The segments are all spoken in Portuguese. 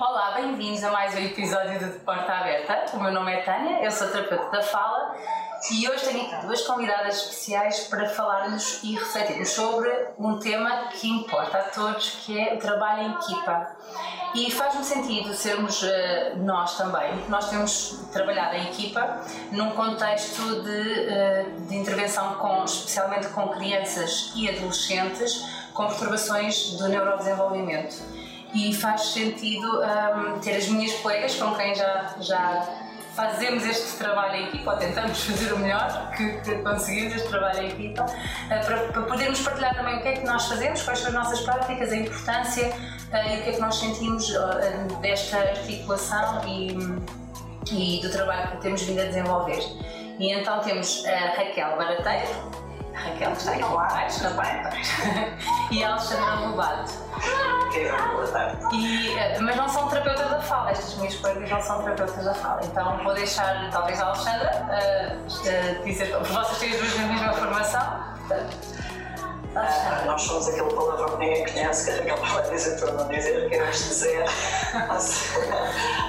Olá, bem-vindos a mais um episódio do Porta Aberta. O meu nome é Tânia, eu sou terapeuta da fala e hoje tenho aqui duas convidadas especiais para falarmos e refletirmos sobre um tema que importa a todos, que é o trabalho em equipa. E faz-me sentido sermos uh, nós também. Nós temos trabalhado em equipa num contexto de, uh, de intervenção com, especialmente com crianças e adolescentes com perturbações do neurodesenvolvimento. E faz sentido um, ter as minhas colegas com quem já, já fazemos este trabalho em equipa, ou tentamos fazer o melhor que, que conseguimos este trabalho em equipa, uh, para, para, podermos partilhar também o que é que nós fazemos, quais são as nossas práticas, a importância uh, e o que é que nós sentimos uh, desta articulação e, e do trabalho que temos vindo a desenvolver. E então temos a Raquel Barateiro, Raquel está aqui abaixo, também, e a Alexandra Lobato. E, eh, mas não são terapeutas da fala, estas minhas colegas não são terapeutas da fala, então vou deixar talvez a Alexandra uh, uh, dizer, vocês têm as duas a mesma formação, portanto, Uh, nós somos aquele palavrão que ninguém conhece, que a Raquel vai dizer para não dizer, queremos dizer.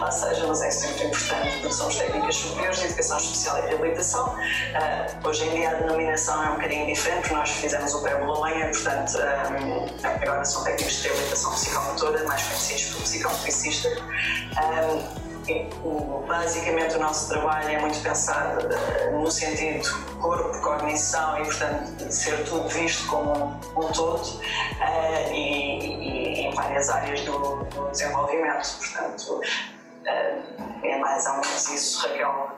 ou seja, mas é sempre importante, porque somos técnicas superiores de educação especial e reabilitação. Uh, hoje em dia a denominação é um bocadinho diferente, porque nós fizemos o pré-Bolonha, portanto, um, agora são técnicos de reabilitação psicomotora, mais conhecidos por psicomotricista. Um, basicamente o nosso trabalho é muito pensado uh, no sentido corpo, cognição e, portanto, ser tudo visto como um todo uh, e, e, em várias áreas do, do desenvolvimento. Portanto, uh, é mais ou menos isso, Raquel,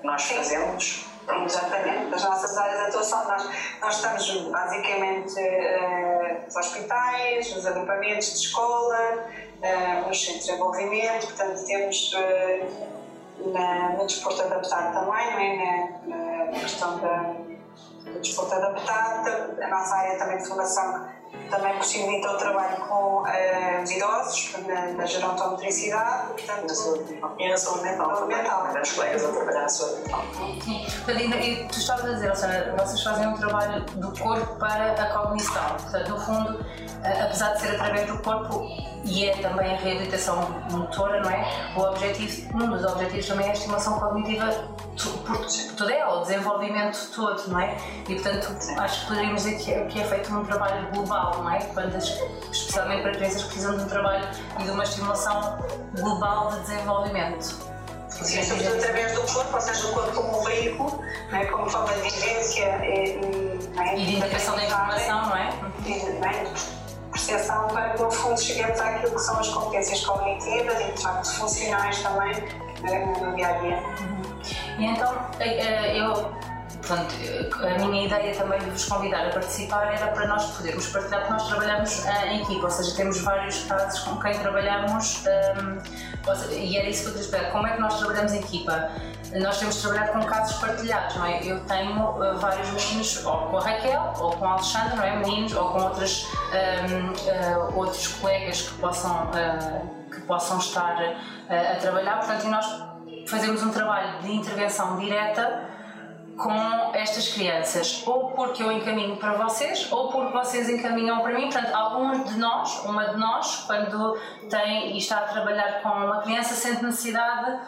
que nós fazemos. Exatamente, as nossas áreas de atuação, nós, nós estamos basicamente nos hospitais, nos agrupamentos de escola, uh, nos centros de desenvolvimento, portanto temos uh, na, no desporto adaptado também, é? na, na questão da, do desporto adaptado, a nossa área também de formação também possibilita o trabalho com uh, os idosos, na, na gerontomotricidade, portanto, na saúde e na saúde mental. Saúde mental. As colegas a trabalhar na saúde mental. Sim, e tu estavas a dizer, ou seja, vocês fazem um trabalho do corpo para a cognição, portanto, no fundo, apesar de ser através do corpo, e é também a reabilitação motora, não é? O objetivo, um dos objetivos também é a estimulação cognitiva por todo é o desenvolvimento todo, não é? E portanto acho que poderíamos dizer que é, que é feito um trabalho global, não é? Quando, especialmente para crianças que precisam de um trabalho e de uma estimulação global de desenvolvimento. Sim, sobretudo através do corpo, ou seja, o corpo como um veículo, é? como forma de vivência e, e, é? e de indicação da informação, não é? Percepção para que no fundo cheguemos àquilo que são as competências cognitivas e de facto funcionais também né, no dia a dia. Uhum. E então eh, eh, eu Portanto, a minha ideia também de vos convidar a participar era para nós podermos partilhar, porque nós trabalhamos em equipa, ou seja, temos vários casos com quem trabalhamos e era isso que eu queria explicar. Como é que nós trabalhamos em equipa? Nós temos trabalhado com casos partilhados, não é? Eu tenho uh, vários meninos, ou com a Raquel, ou com a Alexandra, não é? Meninos, ou com outros, um, uh, outros colegas que possam, que possam estar a trabalhar, portanto, e nós fazemos um trabalho de intervenção direta com estas crianças, ou porque eu encaminho para vocês, ou porque vocês encaminham para mim. Portanto, alguns de nós, uma de nós, quando tem e está a trabalhar com uma criança, sente necessidade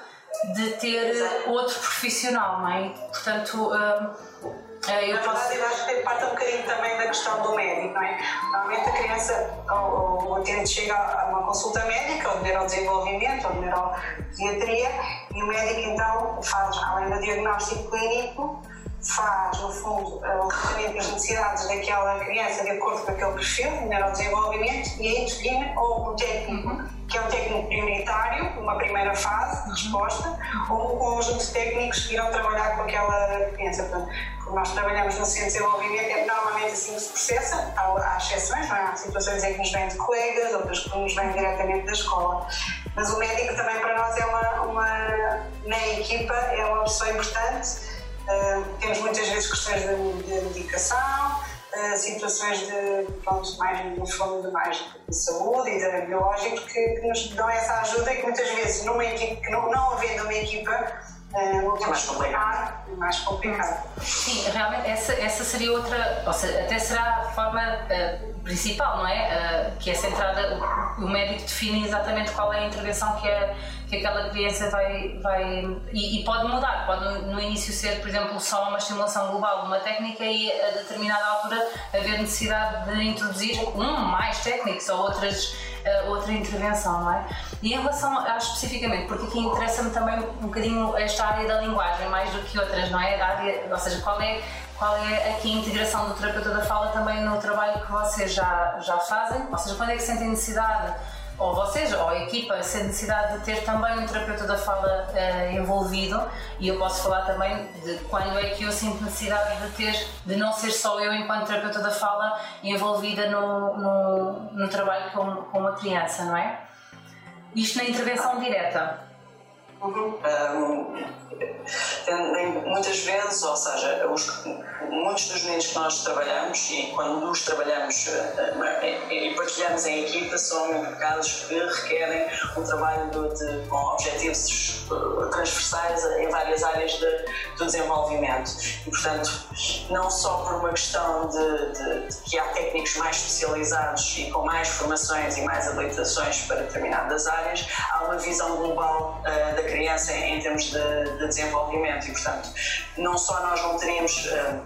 de ter outro profissional, não é? Portanto, hum, é, eu Na verdade, eu acho que parte um bocadinho também da questão do médico, não é? Normalmente a criança, o utente chega a uma consulta médica, ou de neurodesenvolvimento, ou de neuropediatria, e o médico então faz, além do diagnóstico clínico, faz, no fundo, o tratamento das necessidades daquela criança de acordo com aquele perfil de neurodesenvolvimento e aí define ou um técnico, que é um técnico prioritário, uma primeira fase de resposta, ou um conjunto de técnicos que irão trabalhar com aquela criança. Portanto, nós trabalhamos no centro de desenvolvimento, é normalmente assim que se processa, há, há exceções, não é? há situações em que nos vêm de colegas, outras que nos vêm diretamente da escola. Mas o médico também para nós é uma, uma na equipa, é uma pessoa importante Uh, temos muitas vezes questões de, de medicação, uh, situações de, pronto, mais, no fundo, mais de saúde e de biológico que, que, nos dão essa ajuda e que muitas vezes, numa equipe, que não, não havendo uma equipa, uh, não temos que mais complicado. Sim, realmente essa, essa seria outra, ou seja, até será a forma uh, principal, não é? Uh, que é centrada, o, o, médico define exatamente qual é a intervenção que, é, que aquela criança vai. vai e, e, pode mudar, pode no, no, início ser, por exemplo, só uma estimulação global uma técnica e a determinada altura haver necessidade de introduzir um mais técnicos ou outras uh, outra intervenção, não é? E em relação a especificamente, porque aqui interessa-me também um bocadinho esta área da linguagem, mais do que outras, não é? A área, ou seja, qual é, qual é aqui a integração do terapeuta da fala também no trabalho que vocês já, já fazem? Ou seja, quando é que sentem necessidade ou vocês, ou a equipa, se a necessidade de ter também um terapeuta da fala uh, envolvido, e eu posso falar também de quando é que eu sinto necessidade de ter, de não ser só eu enquanto terapeuta da fala envolvida no, no, no trabalho com, com uma criança, não é? Isto na intervenção direta. Uhum. Um, muitas vezes, ou seja, os, muitos dos meninos que nós trabalhamos e quando nos trabalhamos uh, e partilhamos em equipa são casos que requerem um trabalho de, com objetivos transversais em várias áreas de, do desenvolvimento. E portanto não só por uma questão de, de, de, que há técnicos mais especializados e com mais formações e mais habilitações para determinadas áreas há uma visão global uh, da criança em termos de, de, desenvolvimento e, portanto, não só nós não teríamos uh,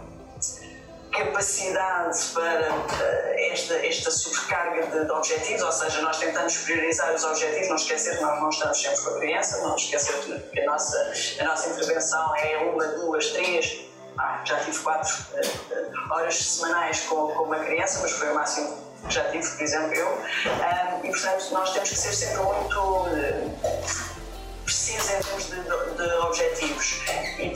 capacidade para uh, esta, esta sobrecarga de, de, objetivos, ou seja, nós tentamos priorizar os objetivos, não esquecer que nós não estamos sempre com a criança, não esquecer que a nossa, a nossa intervenção é uma, duas, três, ah, já tive quatro uh, horas semanais com, com uma criança, mas foi o máximo que já tive, por exemplo, eu. E, portanto, nós temos que ser sempre muito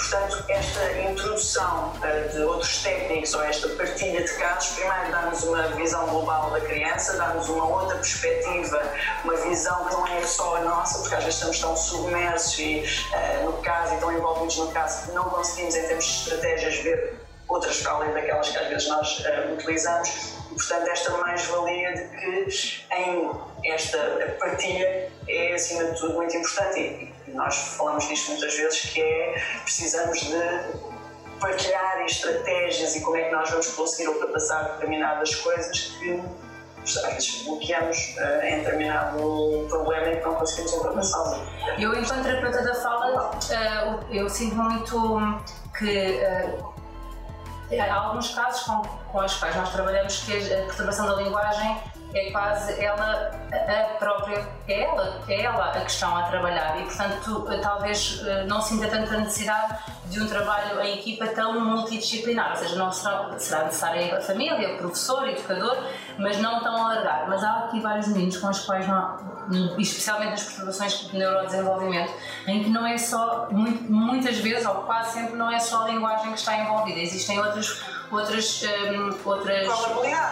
portanto, esta introdução uh, de outros técnicos ou esta partilha de casos, primeiro dá-nos uma visão global da criança, dá-nos uma outra perspectiva, uma visão que não é só a nossa, porque às vezes estamos tão submersos e, uh, no caso e tão envolvidos no caso que não conseguimos, em termos de estratégias, ver outras para além daquelas que às vezes nós uh, utilizamos. Portanto, esta mais-valia de que em esta partilha é, acima de tudo, muito importante. E nós falamos disto muitas vezes, que é precisamos de partilhar estratégias e como é que nós vamos conseguir ultrapassar determinadas coisas que às vezes bloqueamos uh, em determinado problema e que não conseguimos ultrapassá-lo. Eu, enquanto terapeuta da fala, uh, eu sinto muito que uh, há alguns casos com, com os quais nós trabalhamos que a perturbação da linguagem é quase ela a própria, é ela, é ela a questão a trabalhar. E portanto talvez eh, não sinta tanta necessidade de um trabalho em equipa tão multidisciplinar, ou seja, não será, será necessário a família, o professor, o educador, mas não tão alargado. Mas há aqui vários meninos com os quais não, especialmente nas perturbações de neurodesenvolvimento, em que não é só, muitas vezes, ou quase sempre, não é só a linguagem que está envolvida, existem outros outras, um, outras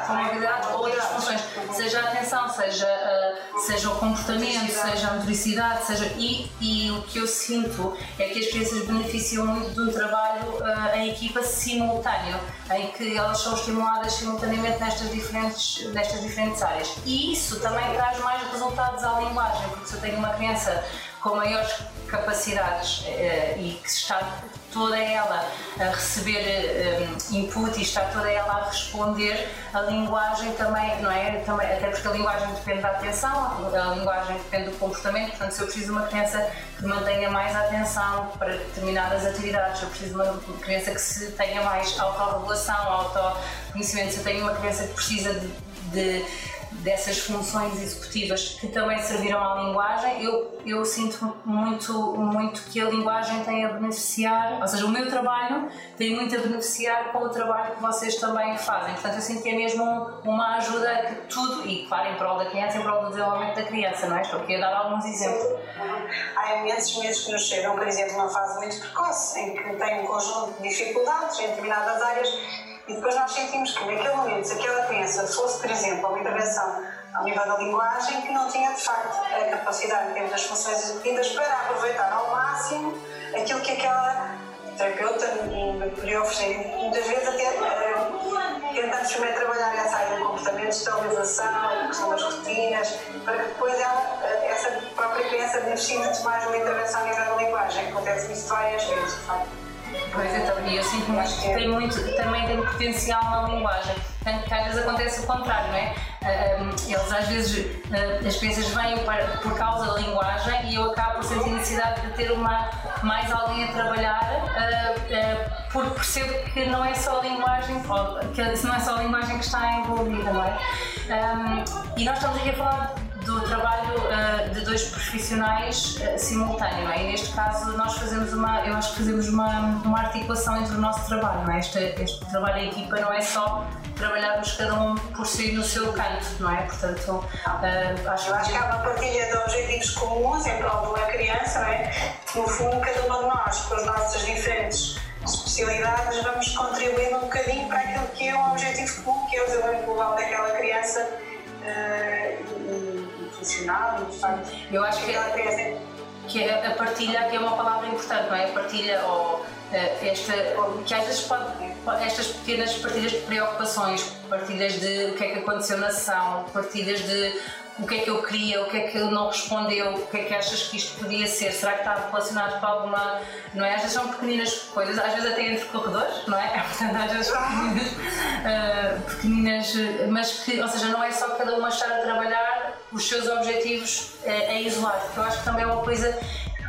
probabilidades, outras funções, seja a atenção, seja, uh, seja o comportamento, seja a motoricidade, seja, e, e o que eu sinto é que as crianças beneficiam muito de um trabalho uh, em equipa simultâneo, em que elas são estimuladas simultaneamente nestas diferentes, nestas diferentes áreas. E isso também traz mais resultados à linguagem, porque se eu tenho uma criança com maiores capacidades uh, e que está toda ela a receber um, input e está toda ela a responder, a linguagem também, não é? Também, até porque a linguagem depende da atenção, a linguagem depende do comportamento, portanto, se eu preciso de uma criança que mantenha mais atenção para determinadas atividades, se eu preciso de uma criança que se tenha mais autorregulação, autoconhecimento, se eu tenho uma criança que precisa de, de dessas funções executivas que também serviram à linguagem, eu, eu sinto muito, muito que a linguagem tem a beneficiar, ou seja, o meu trabalho tem muito a beneficiar com o trabalho que vocês também fazem. Portanto, eu sinto que é mesmo uma ajuda que tudo, e claro, em prol da criança, em prol do desenvolvimento da criança, não é? Estou aqui a dar alguns exemplos. Há imensos meses que nos chegam, por exemplo, numa fase muito precoce, em que têm um conjunto de dificuldades em determinadas áreas e depois nós sentimos que naquele momento, se aquela criança fosse, por exemplo, uma intervenção ao nível da linguagem, que não tinha de facto a capacidade, dentro das funções executidas, para aproveitar ao máximo aquilo que aquela terapeuta me podia oferecer. Muitas vezes até uh, tentamos também trabalhar essa área do comportamento, estabilização, questão das rotinas, para que depois ela, uh, essa própria criança beneficie de mais uma intervenção a nível da linguagem. Acontece isso várias vezes, de facto. Pois então, e eu sinto muito que tem muito, também tem potencial na linguagem. Tanto que às vezes acontece o contrário, não é? Eles às vezes, ah, as crianças vêm por causa da linguagem e eu acabo por sentir necessidade de ter uma, mais alguém a trabalhar ah, ah, porque percebo que não é só a linguagem, que não é só a linguagem que está envolvida, não é? e nós estamos aqui a falar do trabalho uh, de dois profissionais uh, simultâneo, é? E neste caso nós fazemos uma, eu acho que fazemos uma, uma articulação entre o nosso trabalho, é? Este, este trabalho em equipa não é só trabalharmos cada um por si no seu canto, não é? Portanto, uh, acho, acho que há uma partilha de objetivos comuns em prol de uma criança, não é? No fundo, cada uma de nós, com as nossas diferentes especialidades, vamos contribuindo um bocadinho para aquilo que é um objetivo comum, que é o desenvolvimento global daquela criança. Uh, profissional. Eu acho que, é, que a partilha aqui é uma palavra importante, não é? A partilha ou eh, esta, que às vezes pode, estas pequenas partilhas de preocupações, partilhas de o que é que aconteceu na sessão, partilhas de o que é que eu queria, o que é que ele não respondeu, o que é que achas que isto podia ser, será que está relacionado com alguma. Não é? Às vezes são pequeninas coisas, às vezes até entre corredores, não é? Portanto, às vezes pequeninas, uh, pequeninas, mas que, ou seja, não é só cada uma estar a trabalhar os seus objetivos a isolar, porque eu acho que também é uma coisa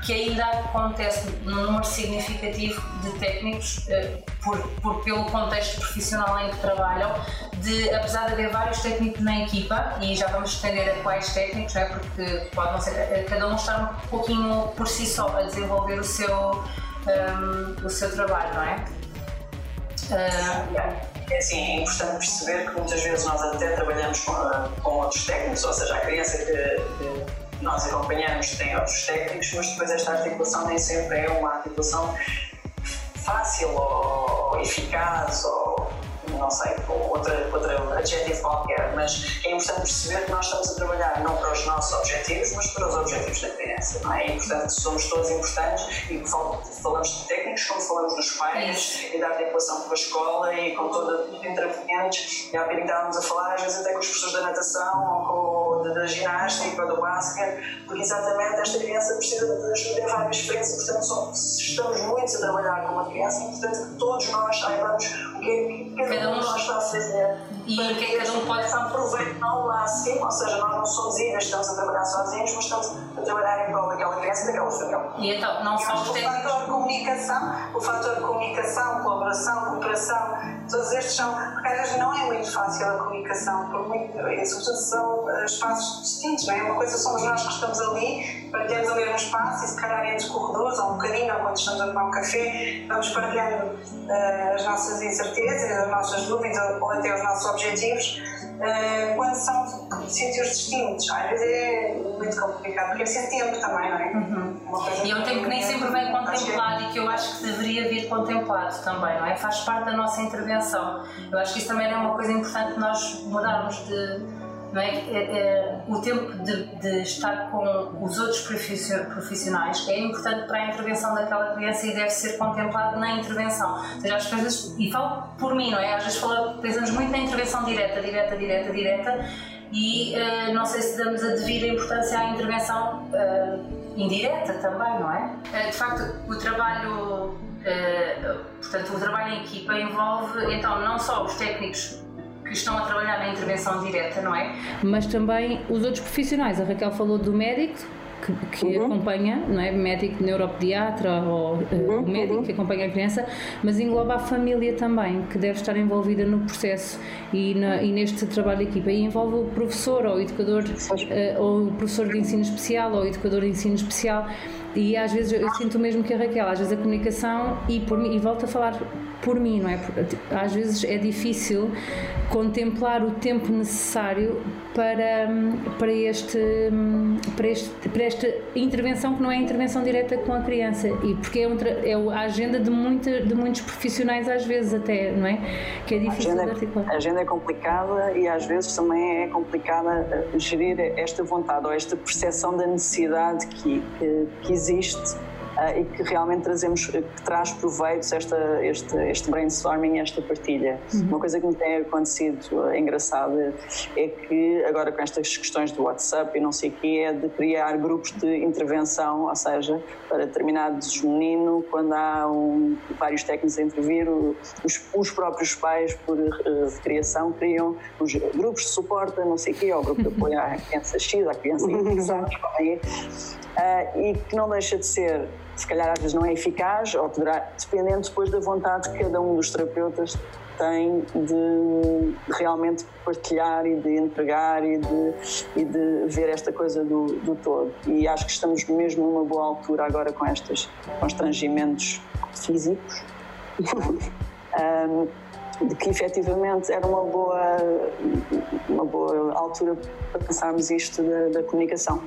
que ainda acontece num número significativo de técnicos, eh, por, por, pelo contexto profissional em que trabalham, de, apesar de haver vários técnicos na equipa, e já vamos estender a quais técnicos, é? porque pode não ser, eh, cada um estar um pouquinho por si só a desenvolver o seu, um, ehm, o seu trabalho, não é? Uh, é assim, é importante perceber que muitas vezes nós até trabalhamos com, com outros técnicos, ou seja, a criança que, que nós acompanhamos tem outros técnicos, mas depois esta articulação nem sempre é uma articulação fácil ou eficaz ou não sei, outra, outra adjetivo qualquer, mas é importante perceber que nós estamos a trabalhar não para os nossos objetivos, mas para os objetivos da criança, não é? É importante que somos todos importantes e falamos de técnicos como falamos dos pais e da articulação com a escola e com todos os intervenientes. E há bocadinho estávamos a falar, às vezes até com os professores da natação ou com, da, ginástica ou do basquete, porque exatamente esta criança precisa de ajuda em várias frentes e, portanto, somos, estamos muitos a trabalhar com uma criança e, é portanto, que todos nós saibamos o que é que cada um de nós está a fazer. E que é que cada um pode aproveitar ao máximo, ou seja, nós não somos ilhas, estamos a trabalhar sozinhos, mas estamos a trabalhar em prol daquela criança e daquela família. E então, não só. O fator de comunicação, o fator de comunicação, colaboração, cooperação, todos estes são, porque às vezes não é muito fácil a comunicação, por muito, e sobretudo são eh, espaços distintos, não é? Uma coisa somos nós que estamos ali, partilhamos o mesmo espaço e se calhar entre corredores, ou um bocadinho, ou quando estamos a tomar um café, vamos partilhando uh, as nossas incertezas, as nossas dúvidas ou até os nossos objetivos, uh, quando são sítios distintos. Às vezes é muito complicado, porque é preciso tempo também, não é? Uhum. E é um tempo que nem sempre vem contemplado e que eu acho que deveria vir contemplado também, não é? Faz parte da nossa intervenção. Eu acho que isso também é uma coisa importante nós mudarmos de é? é, é o tempo de, de, estar com os outros profissionais é importante para a intervenção daquela criança e deve ser contemplado na intervenção. Ou seja, às vezes, e falo por mim, não é? Às vezes falo, pensamos muito na intervenção direta, direta, direta, direta, e uh, não sei se damos a devida importância à intervenção uh, indireta também, não é? Uh, de facto, o trabalho, portanto, o trabalho em equipa envolve então não só os técnicos que estão a trabalhar na intervenção direta, não é? Mas também os outros profissionais. A Raquel falou do médico, que, que uhum. acompanha, não é? Médico neuropediatra ou uh, uhum. o médico que acompanha a criança, mas engloba a família também, que deve estar envolvida no processo e, na, e neste trabalho de equipa. E envolve o professor ou o educador, uh, ou o professor de ensino especial ou o educador de ensino especial. E às vezes eu sinto mesmo que a Raquel, às vezes a comunicação, e, por mim, e volto a falar por mim, não é? Às vezes é difícil contemplar o tempo necessário para, para, este, para, este, para esta intervenção que não é intervenção direta com a criança e porque é, um, é a agenda de, muita, de muitos profissionais às vezes até, não é? Que é difícil a agenda, de articular. A agenda é complicada e às vezes também é complicada gerir esta vontade ou esta percepção da necessidade que, que, que existe e que realmente trazemos, que traz proveitos esta, este, este brainstorming, esta partilha. Uhum. Uma coisa que me tem acontecido uh, engraçada é que agora com estas questões do WhatsApp e não sei o quê, é de criar grupos de intervenção, ou seja, para determinados meninos, quando há um, vários técnicos a intervir, os, os próprios pais, por uh, criação, criam os grupos de suporte, não sei o quê, ou grupo de apoio à criança X, à criança Y, uh, e que não deixa de ser, se calhar às vezes não é eficaz, ou poderá, dependendo depois da vontade que cada um dos terapeutas tem de, realmente partilhar e de entregar e de, e de ver esta coisa do, do todo. E acho que estamos mesmo numa boa altura agora com estes constrangimentos físicos. um, de que efetivamente era uma boa, uma boa altura para pensarmos isto da, da comunicação,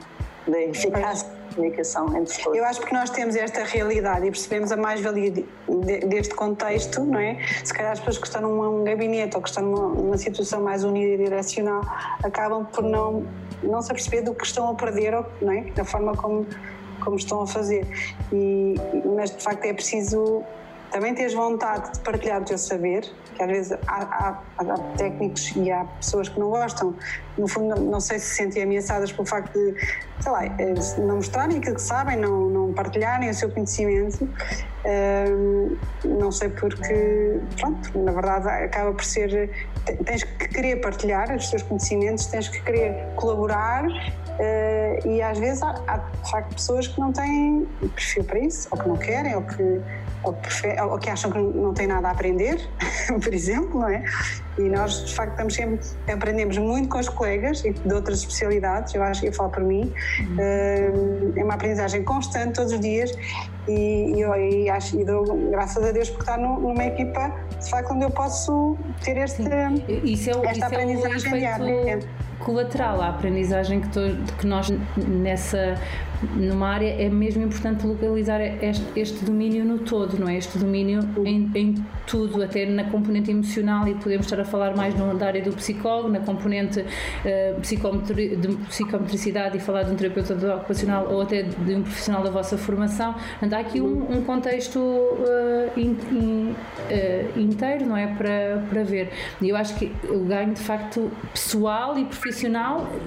da eficácia comunicação entre todos. Eu acho que nós temos esta realidade e percebemos a mais-valia de, de, deste contexto, não é? Se calhar as pessoas que estão num gabinete ou que estão numa, numa situação mais unidirecional acabam por não, não se aperceber do que estão a perder, não é? Da forma como, como estão a fazer. E, mas de facto é preciso também tens vontade de partilhar o teu saber, que às vezes há, há, há, técnicos e há pessoas que não gostam, no fundo não sei se se sentem ameaçadas pelo facto de, sei lá, eh, não mostrarem aquilo que sabem, não, não partilharem o seu conhecimento, um, não sei porque, pronto, na verdade acaba por ser, tens que querer partilhar os teus conhecimentos, tens que querer colaborar uh, e às vezes há, há de facto pessoas que não têm perfil para isso, ou que não querem, ou que ou, ou que acham que não têm nada a aprender, por exemplo, não é? E nós, de facto, estamos sempre, aprendemos muito com os colegas e de outras especialidades, eu acho que eu falo por mim, eh, é uma aprendizagem constante todos os dias e, e eu e acho, e dou graças a Deus por estar numa equipa, de facto, onde eu posso ter este, isso é esta isso aprendizagem é diária. Colateral, a aprendizagem que, to, que nós nessa numa área é mesmo importante localizar este, este domínio no todo, não é? Este domínio em, em, tudo, até na componente emocional e podemos estar a falar mais no, da área do psicólogo, na componente uh, psicometri, de psicometricidade e falar de um terapeuta ocupacional ou até de um profissional da vossa formação. Portanto, há aqui um, um contexto uh, in, in, uh, inteiro, não é? Para, para ver. E eu acho que o ganho, de facto, pessoal e profissional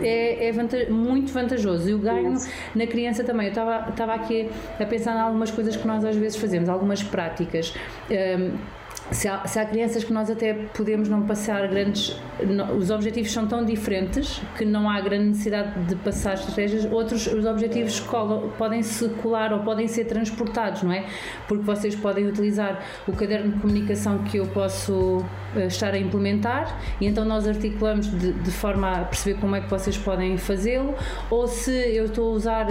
é, é vanta muito vantajoso. E o ganho na criança também, eu estava aqui a pensar em algumas coisas que nós às vezes fazemos, algumas práticas. Um, se há, se há, crianças que nós até podemos não passar grandes. Não, os objetivos são tão diferentes que não há grande necessidade de passar estratégias, outros os objetivos podem se colar ou podem ser transportados, não é? Porque vocês podem utilizar o caderno de comunicação que eu posso uh, estar a implementar e então nós articulamos de, de forma a perceber como é que vocês podem fazê-lo, ou se eu estou a usar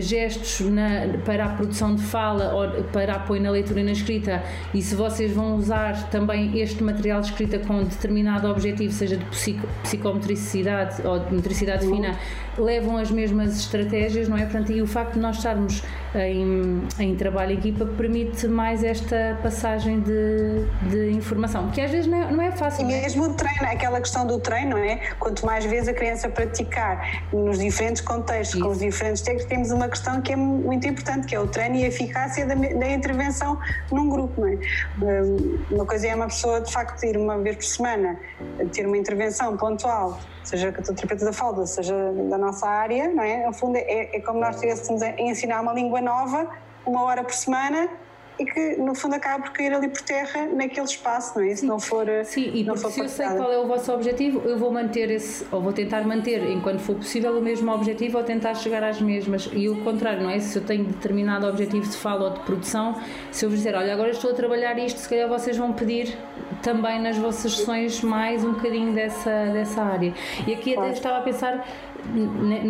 gestos na, para a produção de fala ou para apoio na leitura e na escrita e se vocês vão usar também este material de escrita com determinado objetivo, seja de psico, psicometricidade ou de metricidade uhum. fina, levam as mesmas estratégias, não é? Portanto, e o facto de nós estarmos em, em trabalho em equipa permite mais esta passagem de, de informação, que às vezes não é, não é fácil. E é? mesmo o treino, aquela questão do treino, não é? Quanto mais vezes a criança praticar nos diferentes contextos, Isso. com os diferentes técnicos, temos uma questão que é muito importante, que é o treino e a eficácia da, da intervenção num grupo, não é? Hum, uma coisa é uma pessoa, de facto, ir uma vez por semana, ter uma intervenção pontual seja terapeuta da falda, seja da nossa área, não é? No fundo, é, é como nós estivéssemos a ensinar uma língua nova, uma hora por semana, e que no fundo acaba por cair ali por terra naquele espaço, não é? Se não for. Sim, e não for se eu sei qual é o vosso objetivo, eu vou manter esse, ou vou tentar manter, enquanto for possível, o mesmo objetivo ou tentar chegar às mesmas. E o contrário, não é? Se eu tenho determinado objetivo de fala ou de produção, se eu vos dizer, olha, agora estou a trabalhar isto, se calhar vocês vão pedir também nas vossas sessões mais um bocadinho dessa, dessa área. E aqui até estava a pensar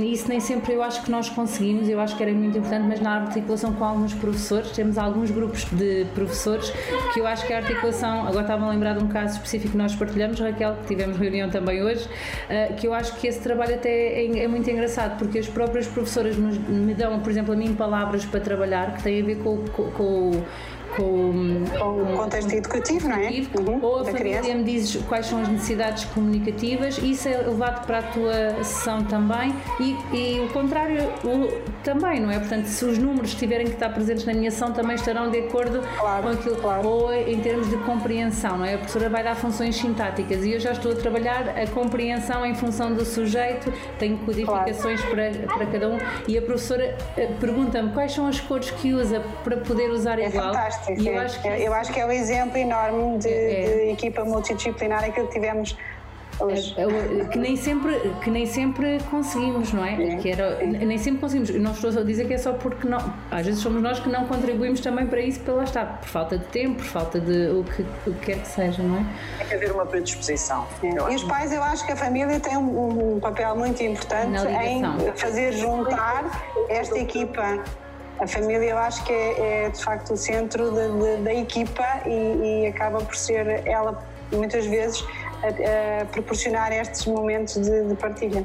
isso nem sempre eu acho que nós conseguimos, eu acho que era muito importante, mas na articulação com alguns professores, temos alguns grupos de professores que eu acho que a articulação, agora estava a lembrar de um caso específico que nós partilhamos, Raquel, que tivemos reunião também hoje, eh, que eu acho que esse trabalho até é, é muito engraçado, porque as próprias professoras me dão, por exemplo, a mim palavras para trabalhar que têm a ver com, com, com com, com o contexto educativo, não é? Uhum, ou a família criança. me diz quais são as necessidades comunicativas, isso é levado para a tua sessão também e, e o contrário o, também, não é? Portanto, se os números tiverem que estar presentes na minha sessão também estarão de acordo claro, com aquilo, claro. ou em termos de compreensão, não é? A professora vai dar funções sintáticas e eu já estou a trabalhar a compreensão em função do sujeito, tenho codificações claro. para, para cada um e a professora eh, pergunta-me quais são as cores que usa para poder usar é igual. Fantástico, e eu, é. acho que, eu acho que é um exemplo enorme de, é, é. de equipa multidisciplinar aquilo que tivemos é, é que nem sempre que nem sempre conseguimos não é, que era nem sempre conseguimos. Não estou a dizer que é só porque não às vezes somos nós que não contribuímos também para isso pela está por falta de tempo por falta de o que, o que quer que seja não é? Tem que haver uma predisposição. É. e os pais eu acho que a família tem um, um papel muito importante em fazer juntar esta equipa a família eu acho que é, é de facto o centro de, de, da equipa e, e, acaba por ser ela muitas vezes a, a proporcionar estes momentos de, de, partilha.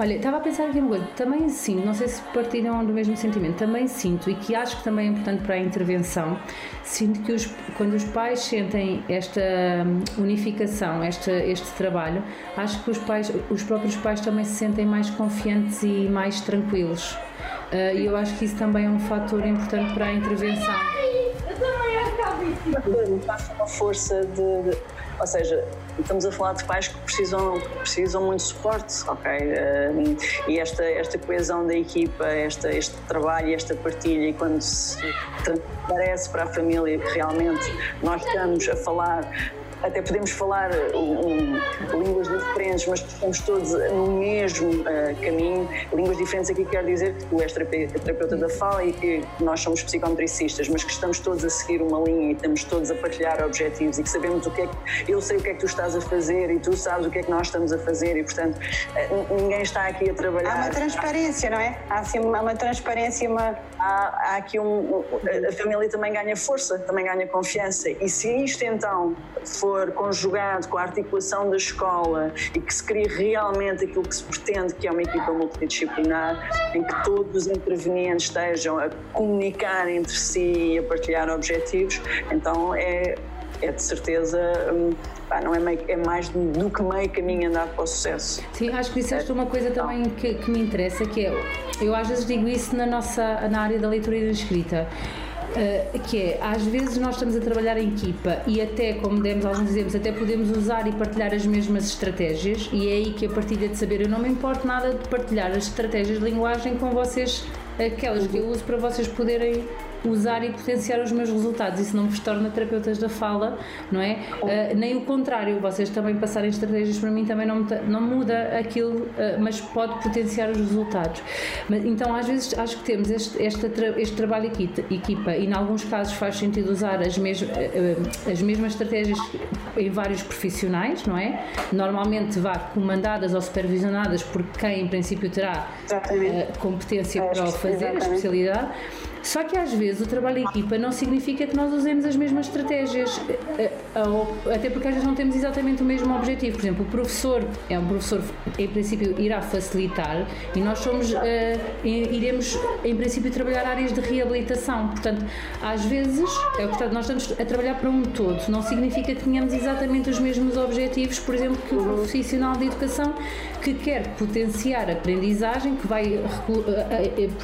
Olha, estava a pensar aqui uma coisa, também sinto, não sei se partilham do mesmo sentimento, também sinto e que acho que também é importante para a intervenção, sinto que os, quando os pais sentem esta hum, unificação, este, este trabalho, acho que os pais, os próprios pais também se sentem mais confiantes e mais tranquilos e eu acho que isso também é um fator importante para a intervenção. Passa uma força de, Ou seja, estamos a falar de pais que precisam, precisam muito de suporte, ok? Uh, e esta, esta coesão da equipa, esta, este trabalho, esta partilha, e quando se parece para a família que realmente nós estamos a falar até podemos falar um, línguas diferentes, mas estamos todos no mesmo uh, caminho. Línguas diferentes aqui quer dizer que tu és terapeuta da fala e que nós somos psicometricistas, mas que estamos todos a seguir uma linha e estamos todos a partilhar objetivos e que sabemos o que é que eu sei o que é que tu estás a fazer e tu sabes o que é que nós estamos a fazer e, portanto, uh, ninguém está aqui a trabalhar. Há uma transparência, não é? Há assim uma, uma transparência, uma. Há, há aqui um. A família também ganha força, também ganha confiança e se isto então for for conjugado com a articulação da escola e que se crie realmente aquilo que se pretende, que é uma equipa multidisciplinar, em que todos os intervenientes estejam a comunicar entre si e a partilhar objetivos, então é, é de certeza. Hum, pá, não é, meio, é mais do, do, que meio caminho andado para o sucesso. Sim, acho que disseste uma coisa também que, que me interessa, que é, eu às vezes digo isso na nossa, na área da leitura e da escrita. Uh, que é, às vezes nós estamos a trabalhar em equipa e até, como demos alguns exemplos, até podemos usar e partilhar as mesmas estratégias e é aí que a partilha de saber, eu não me importo nada de partilhar as estratégias de linguagem com vocês, aquelas que eu uso para vocês poderem usar e potenciar os meus resultados. Isso não vos torna terapeutas da fala, não é? Uh, nem o contrário, vocês também passarem estratégias para mim também não, não muda aquilo, uh, mas pode potenciar os resultados. Mas, então, às vezes, acho que temos este, este, este trabalho equipa, equipa e, em alguns casos, faz sentido usar as, mes, uh, as mesmas estratégias em vários profissionais, não é? Normalmente, vá comandadas ou supervisionadas por quem, em princípio, terá competência é, para o fazer, a especialidade. Só que às vezes o trabalho em equipa não significa que nós usemos as mesmas estratégias, eh, eh, até porque às vezes não temos exatamente o mesmo objetivo. Por exemplo, o professor é um professor, em princípio, irá facilitar e nós somos, uh, iremos, em princípio, trabalhar áreas de reabilitação. Portanto, às vezes, é o que nós estamos a trabalhar para um todo, não significa que tenhamos exatamente os mesmos objetivos, por exemplo, que o profissional de educação que quer potenciar a aprendizagem, que vai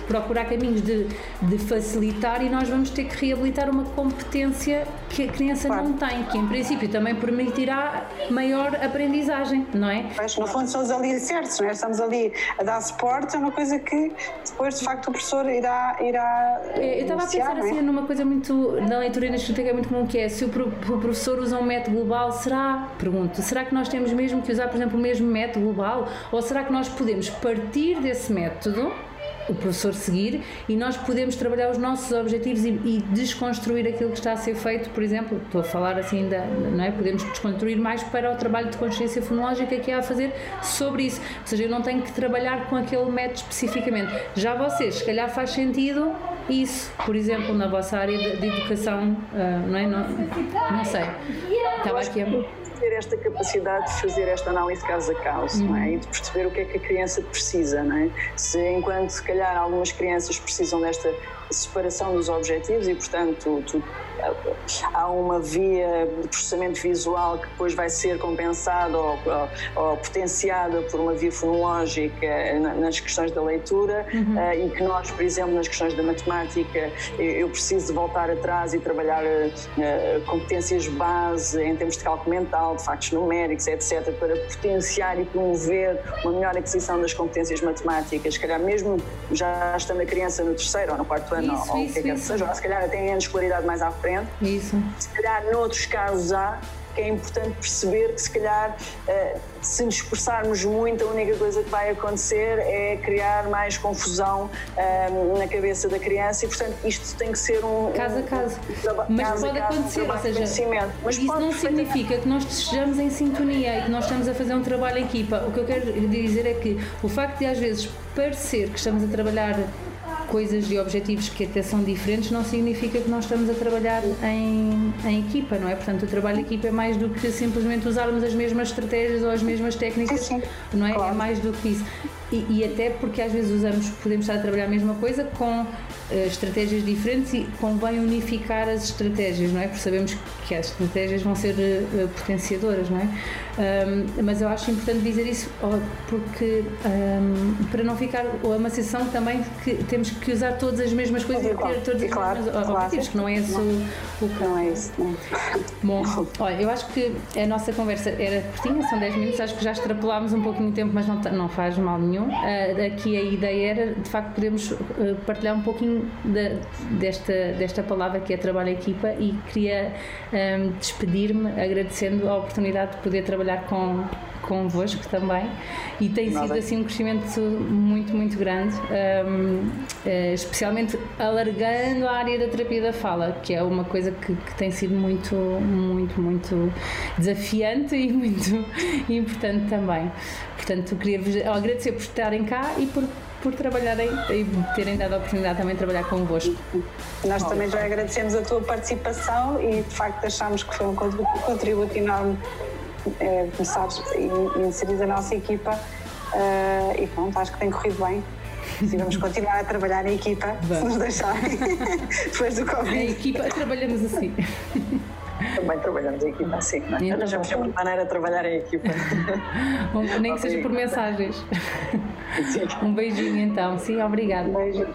procurar caminhos de, de facilitar e nós vamos ter que reabilitar uma competência que a criança claro. não tem, que em princípio também permitirá maior aprendizagem, não é? Mas no fundo são os alicerces, não é? Estamos ali a dar suporte, é uma coisa que depois de facto o professor irá. irá é, eu estava a pensar é? assim numa coisa muito. na leitura e na escrita que é muito comum, que é se o professor usa um método global, será? Pergunto, será que nós temos mesmo que usar, por exemplo, o mesmo método global? Ou será que nós podemos partir desse método? O professor seguir e nós podemos trabalhar os nossos objetivos e, e, desconstruir aquilo que está a ser feito, por exemplo, estou a falar assim, da, não é? podemos desconstruir mais para o trabalho de consciência fonológica que há a fazer sobre isso, ou seja, eu não tenho que trabalhar com aquele método especificamente, já vocês, se calhar faz sentido isso, por exemplo, na vossa área de, de educação, uh, não é? Não, não sei, estava aqui a ter esta capacidade de fazer esta análise caso a caso uhum. é? e de perceber o que é que a criança precisa. É? Se enquanto, se calhar, algumas crianças precisam desta separação dos objetivos e, portanto, tu, há uma via de processamento visual que depois vai ser compensada ou, ou, ou potenciada por uma via fonológica nas questões da leitura uhum. uh, e que nós, por exemplo, nas questões da matemática, eu preciso voltar atrás e trabalhar uh, competências base em termos de cálculo mental, de factos numéricos, etc., para potenciar e promover uma melhor aquisição das competências matemáticas, se calhar mesmo já estando a criança no terceiro ou no quarto ano, isso, que é que seja, se calhar até em anos de escolaridade mais à frente. Isso. Se calhar, noutros casos há, que é importante perceber que se calhar uh, se nos expressarmos muito a única coisa que vai acontecer é criar mais confusão uh, na cabeça da criança e portanto isto tem que ser um caso a caso. um, mas pode caso, acontecer um ou seja mas isso não significa que nós estejamos em sintonia e que nós estamos a fazer um trabalho em equipa. O que eu quero dizer é que o facto de às vezes parecer que estamos a trabalhar coisas e objetivos que até são diferentes não significa que nós estamos a trabalhar em, em equipa, não é? Portanto, o trabalho de equipa é mais do que simplesmente usarmos as mesmas estratégias ou as mesmas técnicas, não é? É mais do que isso. E, e, até porque às vezes usamos, podemos estar a trabalhar a mesma coisa com uh, estratégias diferentes e convém unificar as estratégias, não é? Porque sabemos que as estratégias vão ser uh, potenciadoras, não é? Um, mas eu acho importante dizer isso porque um, para não ficar uma sensação também que temos que usar todas as mesmas coisas e ter todos os claro, mesmos claro. objetivos, que não é esse o, o que não é isso. Não. Bom, olha, eu acho que a nossa conversa era curtinha, são 10 minutos, acho que já extrapolámos um pouquinho de tempo, mas não, não faz mal nenhum. Uh, aqui a ideia era, de facto, podemos uh, partilhar um pouquinho de, desta, desta palavra que é trabalho em equipa e queria um, despedir-me agradecendo a oportunidade de poder trabalhar com convosco também e tem Nada. sido assim um crescimento muito, muito grande, um, eh, especialmente alargando a área da terapia da fala, que é uma coisa que, que tem sido muito, muito, muito desafiante e muito importante também. Portanto, queria-vos agradecer por estarem cá e por por trabalharem e terem dado a oportunidade também de trabalhar convosco. Nós também já agradecemos a tua participação e de facto achamos que foi um contributo enorme é, começares e, inserir a nossa equipa uh, e pronto, acho que tem corrido bem. Se vamos continuar a trabalhar em equipa, Bom. se nos deixarem, depois do Covid. Em equipa trabalhamos assim. Também trabalhamos em equipa assim, não é? Então, já uma maneira de trabalhar em equipa. nem que seja por mensagens. Sim. Um beijinho então, sim, obrigada. Um beijo.